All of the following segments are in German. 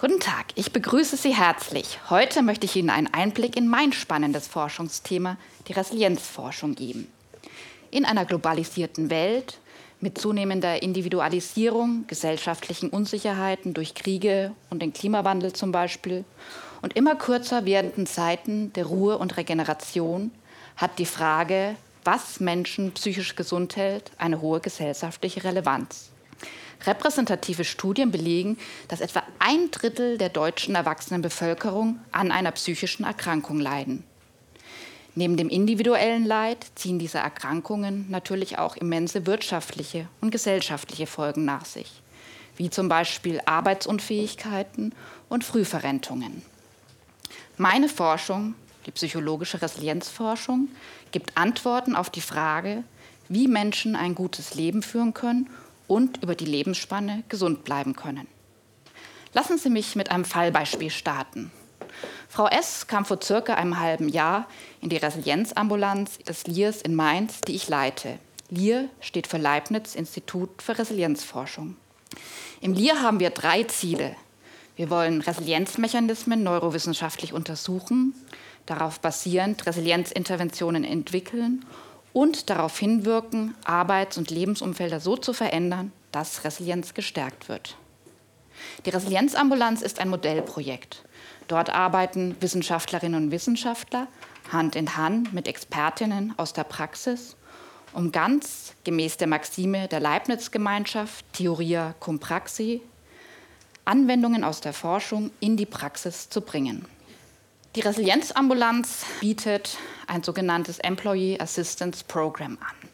Guten Tag, ich begrüße Sie herzlich. Heute möchte ich Ihnen einen Einblick in mein spannendes Forschungsthema, die Resilienzforschung, geben. In einer globalisierten Welt mit zunehmender Individualisierung, gesellschaftlichen Unsicherheiten durch Kriege und den Klimawandel zum Beispiel und immer kürzer werdenden Zeiten der Ruhe und Regeneration hat die Frage, was Menschen psychisch gesund hält, eine hohe gesellschaftliche Relevanz. Repräsentative Studien belegen, dass etwa ein Drittel der deutschen Erwachsenenbevölkerung an einer psychischen Erkrankung leiden. Neben dem individuellen Leid ziehen diese Erkrankungen natürlich auch immense wirtschaftliche und gesellschaftliche Folgen nach sich, wie zum Beispiel Arbeitsunfähigkeiten und Frühverrentungen. Meine Forschung, die psychologische Resilienzforschung, gibt Antworten auf die Frage, wie Menschen ein gutes Leben führen können und über die Lebensspanne gesund bleiben können. Lassen Sie mich mit einem Fallbeispiel starten. Frau S. kam vor circa einem halben Jahr in die Resilienzambulanz des LIRs in Mainz, die ich leite. LIR steht für Leibniz Institut für Resilienzforschung. Im LIR haben wir drei Ziele. Wir wollen Resilienzmechanismen neurowissenschaftlich untersuchen, darauf basierend Resilienzinterventionen entwickeln und darauf hinwirken, Arbeits- und Lebensumfelder so zu verändern, dass Resilienz gestärkt wird. Die Resilienzambulanz ist ein Modellprojekt. Dort arbeiten Wissenschaftlerinnen und Wissenschaftler Hand in Hand mit Expertinnen aus der Praxis, um ganz gemäß der Maxime der Leibniz-Gemeinschaft Theoria cum Praxi Anwendungen aus der Forschung in die Praxis zu bringen. Die Resilienzambulanz bietet ein sogenanntes Employee Assistance Program an.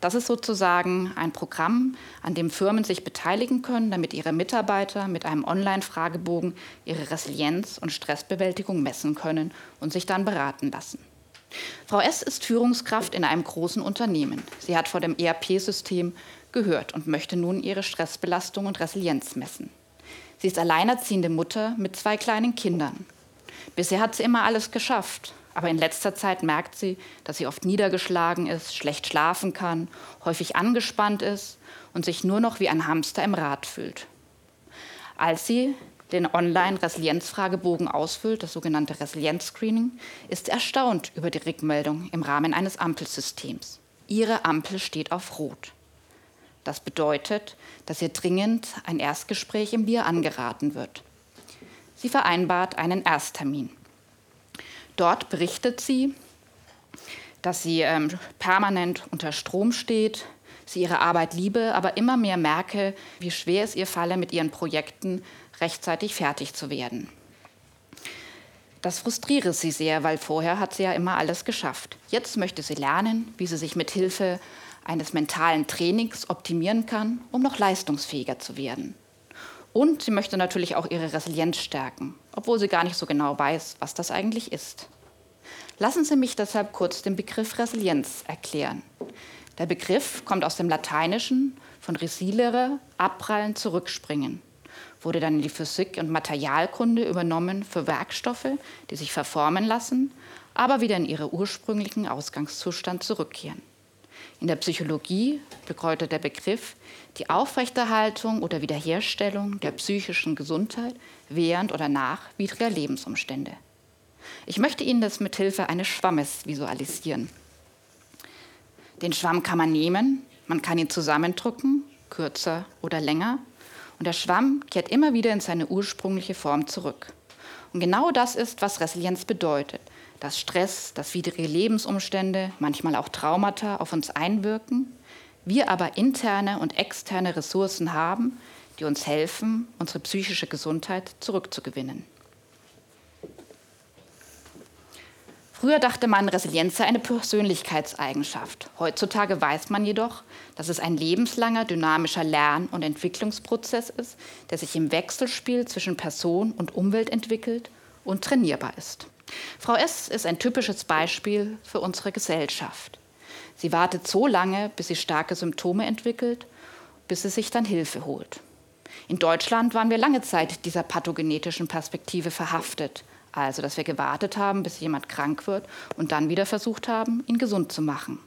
Das ist sozusagen ein Programm, an dem Firmen sich beteiligen können, damit ihre Mitarbeiter mit einem Online-Fragebogen ihre Resilienz und Stressbewältigung messen können und sich dann beraten lassen. Frau S. ist Führungskraft in einem großen Unternehmen. Sie hat vor dem ERP-System gehört und möchte nun ihre Stressbelastung und Resilienz messen. Sie ist alleinerziehende Mutter mit zwei kleinen Kindern. Bisher hat sie immer alles geschafft, aber in letzter Zeit merkt sie, dass sie oft niedergeschlagen ist, schlecht schlafen kann, häufig angespannt ist und sich nur noch wie ein Hamster im Rad fühlt. Als sie den Online-Resilienzfragebogen ausfüllt, das sogenannte Resilienz-Screening, ist erstaunt über die Rückmeldung im Rahmen eines Ampelsystems. Ihre Ampel steht auf Rot. Das bedeutet, dass ihr dringend ein Erstgespräch im Bier angeraten wird. Sie vereinbart einen Ersttermin. Dort berichtet sie, dass sie ähm, permanent unter Strom steht, sie ihre Arbeit liebe, aber immer mehr merke, wie schwer es ihr falle, mit ihren Projekten rechtzeitig fertig zu werden. Das frustriere sie sehr, weil vorher hat sie ja immer alles geschafft. Jetzt möchte sie lernen, wie sie sich mit Hilfe eines mentalen Trainings optimieren kann, um noch leistungsfähiger zu werden. Und sie möchte natürlich auch ihre Resilienz stärken, obwohl sie gar nicht so genau weiß, was das eigentlich ist. Lassen Sie mich deshalb kurz den Begriff Resilienz erklären. Der Begriff kommt aus dem Lateinischen von resilere, abprallen, zurückspringen, wurde dann in die Physik und Materialkunde übernommen für Werkstoffe, die sich verformen lassen, aber wieder in ihre ursprünglichen Ausgangszustand zurückkehren. In der Psychologie bedeutet der Begriff die Aufrechterhaltung oder Wiederherstellung der psychischen Gesundheit während oder nach widriger Lebensumstände. Ich möchte Ihnen das mit Hilfe eines Schwammes visualisieren. Den Schwamm kann man nehmen, man kann ihn zusammendrücken, kürzer oder länger, und der Schwamm kehrt immer wieder in seine ursprüngliche Form zurück. Und genau das ist, was Resilienz bedeutet dass Stress, dass widrige Lebensumstände, manchmal auch Traumata auf uns einwirken, wir aber interne und externe Ressourcen haben, die uns helfen, unsere psychische Gesundheit zurückzugewinnen. Früher dachte man, Resilienz sei eine Persönlichkeitseigenschaft. Heutzutage weiß man jedoch, dass es ein lebenslanger dynamischer Lern- und Entwicklungsprozess ist, der sich im Wechselspiel zwischen Person und Umwelt entwickelt und trainierbar ist. Frau S. ist ein typisches Beispiel für unsere Gesellschaft. Sie wartet so lange, bis sie starke Symptome entwickelt, bis sie sich dann Hilfe holt. In Deutschland waren wir lange Zeit dieser pathogenetischen Perspektive verhaftet, also dass wir gewartet haben, bis jemand krank wird und dann wieder versucht haben, ihn gesund zu machen.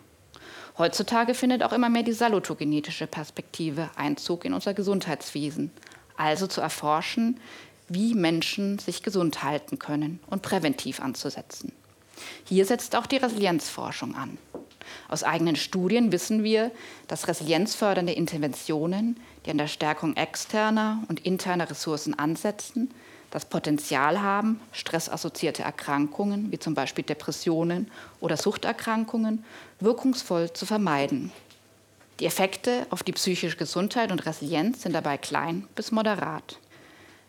Heutzutage findet auch immer mehr die salutogenetische Perspektive Einzug in unser Gesundheitswesen, also zu erforschen, wie Menschen sich gesund halten können und präventiv anzusetzen. Hier setzt auch die Resilienzforschung an. Aus eigenen Studien wissen wir, dass resilienzfördernde Interventionen, die an der Stärkung externer und interner Ressourcen ansetzen, das Potenzial haben, stressassoziierte Erkrankungen wie zum Beispiel Depressionen oder Suchterkrankungen wirkungsvoll zu vermeiden. Die Effekte auf die psychische Gesundheit und Resilienz sind dabei klein bis moderat.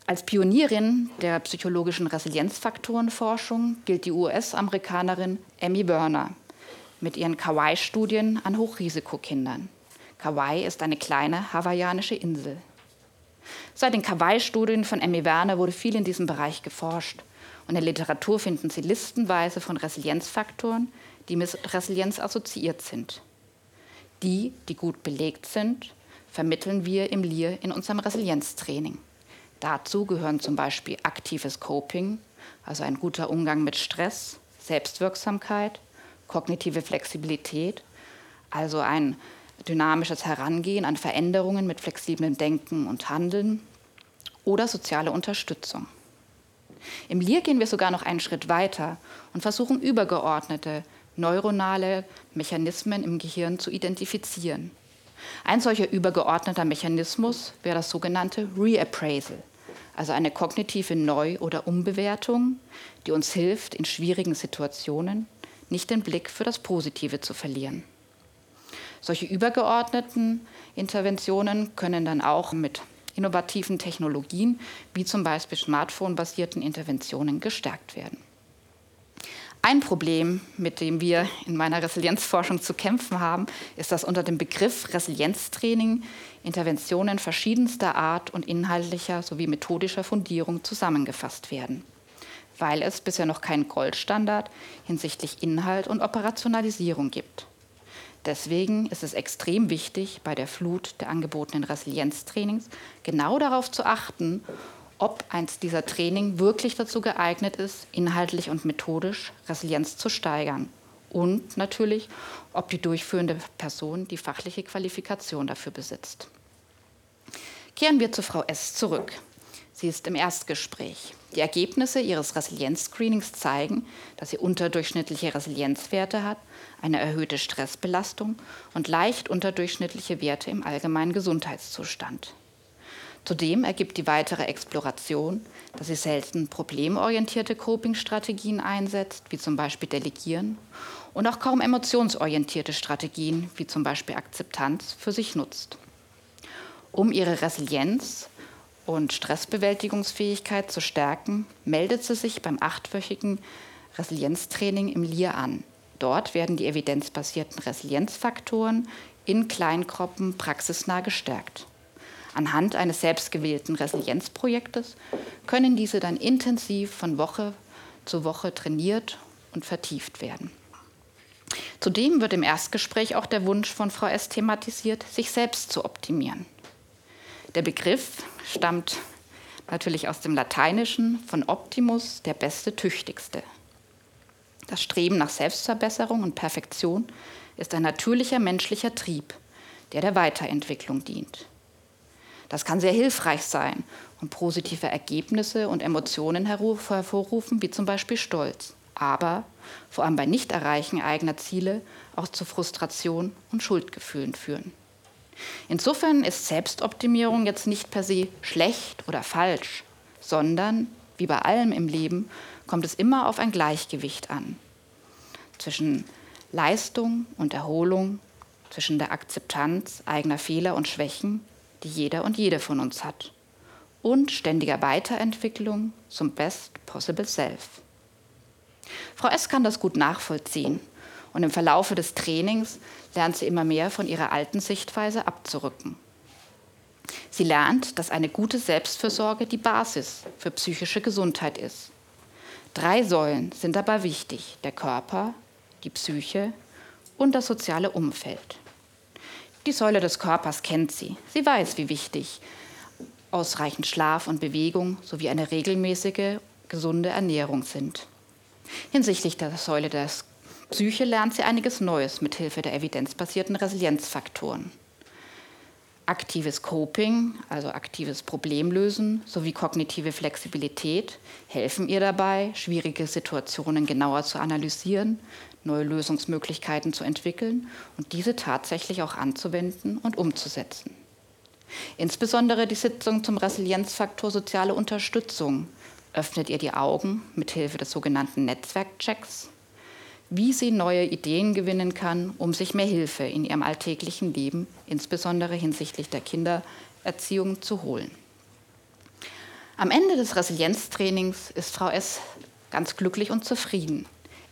Als Pionierin der psychologischen Resilienzfaktorenforschung gilt die US-Amerikanerin Emmy Werner mit ihren Kauai-Studien an Hochrisikokindern. Kauai ist eine kleine hawaiianische Insel. Seit den Kauai-Studien von Emmy Werner wurde viel in diesem Bereich geforscht. Und in der Literatur finden Sie listenweise von Resilienzfaktoren, die mit Resilienz assoziiert sind. Die, die gut belegt sind, vermitteln wir im LIR in unserem Resilienztraining. Dazu gehören zum Beispiel aktives Coping, also ein guter Umgang mit Stress, Selbstwirksamkeit, kognitive Flexibilität, also ein dynamisches Herangehen an Veränderungen mit flexiblem Denken und Handeln oder soziale Unterstützung. Im LIR gehen wir sogar noch einen Schritt weiter und versuchen übergeordnete neuronale Mechanismen im Gehirn zu identifizieren. Ein solcher übergeordneter Mechanismus wäre das sogenannte Reappraisal, also eine kognitive Neu- oder Umbewertung, die uns hilft, in schwierigen Situationen nicht den Blick für das Positive zu verlieren. Solche übergeordneten Interventionen können dann auch mit innovativen Technologien wie zum Beispiel Smartphone-basierten Interventionen gestärkt werden. Ein Problem, mit dem wir in meiner Resilienzforschung zu kämpfen haben, ist, dass unter dem Begriff Resilienztraining Interventionen verschiedenster Art und inhaltlicher sowie methodischer Fundierung zusammengefasst werden, weil es bisher noch keinen Goldstandard hinsichtlich Inhalt und Operationalisierung gibt. Deswegen ist es extrem wichtig, bei der Flut der angebotenen Resilienztrainings genau darauf zu achten, ob eins dieser Training wirklich dazu geeignet ist, inhaltlich und methodisch Resilienz zu steigern. Und natürlich, ob die durchführende Person die fachliche Qualifikation dafür besitzt. Kehren wir zu Frau S. zurück. Sie ist im Erstgespräch. Die Ergebnisse ihres Resilienzscreenings zeigen, dass sie unterdurchschnittliche Resilienzwerte hat, eine erhöhte Stressbelastung und leicht unterdurchschnittliche Werte im allgemeinen Gesundheitszustand. Zudem ergibt die weitere Exploration, dass sie selten problemorientierte Coping-Strategien einsetzt, wie zum Beispiel Delegieren, und auch kaum emotionsorientierte Strategien, wie zum Beispiel Akzeptanz, für sich nutzt. Um ihre Resilienz und Stressbewältigungsfähigkeit zu stärken, meldet sie sich beim achtwöchigen Resilienztraining im LIR an. Dort werden die evidenzbasierten Resilienzfaktoren in Kleingruppen praxisnah gestärkt. Anhand eines selbstgewählten Resilienzprojektes können diese dann intensiv von Woche zu Woche trainiert und vertieft werden. Zudem wird im Erstgespräch auch der Wunsch von Frau S. thematisiert, sich selbst zu optimieren. Der Begriff stammt natürlich aus dem Lateinischen von Optimus, der Beste, Tüchtigste. Das Streben nach Selbstverbesserung und Perfektion ist ein natürlicher menschlicher Trieb, der der Weiterentwicklung dient. Das kann sehr hilfreich sein und positive Ergebnisse und Emotionen hervorrufen, wie zum Beispiel Stolz. Aber vor allem bei Nichterreichen eigener Ziele auch zu Frustration und Schuldgefühlen führen. Insofern ist Selbstoptimierung jetzt nicht per se schlecht oder falsch, sondern, wie bei allem im Leben, kommt es immer auf ein Gleichgewicht an. Zwischen Leistung und Erholung, zwischen der Akzeptanz eigener Fehler und Schwächen die jeder und jede von uns hat. Und ständiger Weiterentwicklung zum Best Possible Self. Frau S. kann das gut nachvollziehen und im Verlaufe des Trainings lernt sie immer mehr von ihrer alten Sichtweise abzurücken. Sie lernt, dass eine gute Selbstfürsorge die Basis für psychische Gesundheit ist. Drei Säulen sind dabei wichtig, der Körper, die Psyche und das soziale Umfeld. Die Säule des Körpers kennt sie. Sie weiß, wie wichtig ausreichend Schlaf und Bewegung sowie eine regelmäßige, gesunde Ernährung sind. Hinsichtlich der Säule der Psyche lernt sie einiges Neues mit Hilfe der evidenzbasierten Resilienzfaktoren. Aktives Coping, also aktives Problemlösen sowie kognitive Flexibilität helfen ihr dabei, schwierige Situationen genauer zu analysieren, neue Lösungsmöglichkeiten zu entwickeln und diese tatsächlich auch anzuwenden und umzusetzen. Insbesondere die Sitzung zum Resilienzfaktor soziale Unterstützung öffnet ihr die Augen mit Hilfe des sogenannten Netzwerkchecks wie sie neue Ideen gewinnen kann, um sich mehr Hilfe in ihrem alltäglichen Leben, insbesondere hinsichtlich der Kindererziehung, zu holen. Am Ende des Resilienztrainings ist Frau S. ganz glücklich und zufrieden.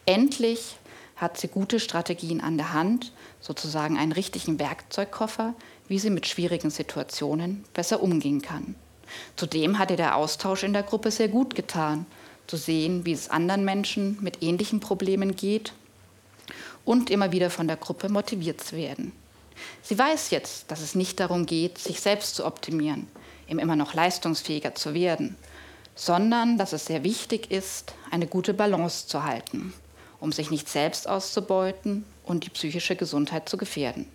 Endlich hat sie gute Strategien an der Hand, sozusagen einen richtigen Werkzeugkoffer, wie sie mit schwierigen Situationen besser umgehen kann. Zudem hat ihr der Austausch in der Gruppe sehr gut getan zu sehen, wie es anderen Menschen mit ähnlichen Problemen geht und immer wieder von der Gruppe motiviert zu werden. Sie weiß jetzt, dass es nicht darum geht, sich selbst zu optimieren, um immer noch leistungsfähiger zu werden, sondern dass es sehr wichtig ist, eine gute Balance zu halten, um sich nicht selbst auszubeuten und die psychische Gesundheit zu gefährden.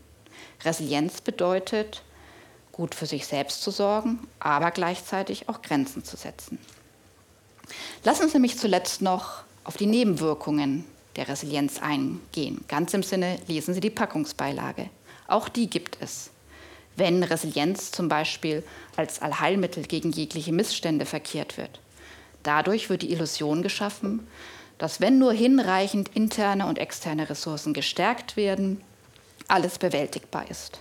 Resilienz bedeutet, gut für sich selbst zu sorgen, aber gleichzeitig auch Grenzen zu setzen. Lassen Sie mich zuletzt noch auf die Nebenwirkungen der Resilienz eingehen. Ganz im Sinne, lesen Sie die Packungsbeilage. Auch die gibt es. Wenn Resilienz zum Beispiel als Allheilmittel gegen jegliche Missstände verkehrt wird. Dadurch wird die Illusion geschaffen, dass wenn nur hinreichend interne und externe Ressourcen gestärkt werden, alles bewältigbar ist.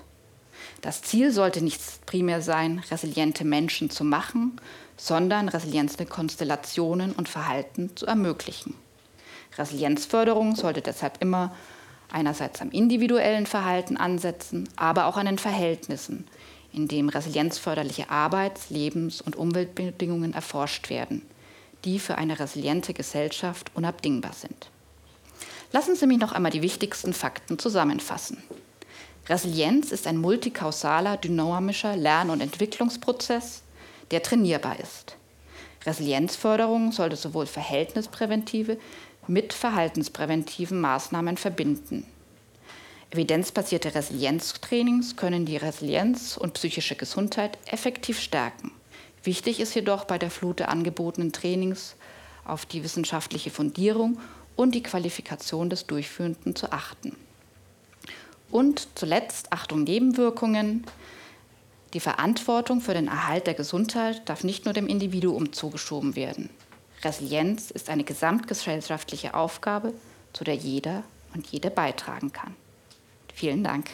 Das Ziel sollte nicht primär sein, resiliente Menschen zu machen, sondern resiliente Konstellationen und Verhalten zu ermöglichen. Resilienzförderung sollte deshalb immer einerseits am individuellen Verhalten ansetzen, aber auch an den Verhältnissen, in dem resilienzförderliche Arbeits-, Lebens- und Umweltbedingungen erforscht werden, die für eine resiliente Gesellschaft unabdingbar sind. Lassen Sie mich noch einmal die wichtigsten Fakten zusammenfassen. Resilienz ist ein multikausaler, dynamischer Lern- und Entwicklungsprozess, der trainierbar ist. Resilienzförderung sollte sowohl verhältnispräventive mit verhaltenspräventiven Maßnahmen verbinden. Evidenzbasierte Resilienztrainings können die Resilienz und psychische Gesundheit effektiv stärken. Wichtig ist jedoch bei der Flut der angebotenen Trainings auf die wissenschaftliche Fundierung und die Qualifikation des Durchführenden zu achten. Und zuletzt Achtung Nebenwirkungen. Die Verantwortung für den Erhalt der Gesundheit darf nicht nur dem Individuum zugeschoben werden. Resilienz ist eine gesamtgesellschaftliche Aufgabe, zu der jeder und jede beitragen kann. Vielen Dank.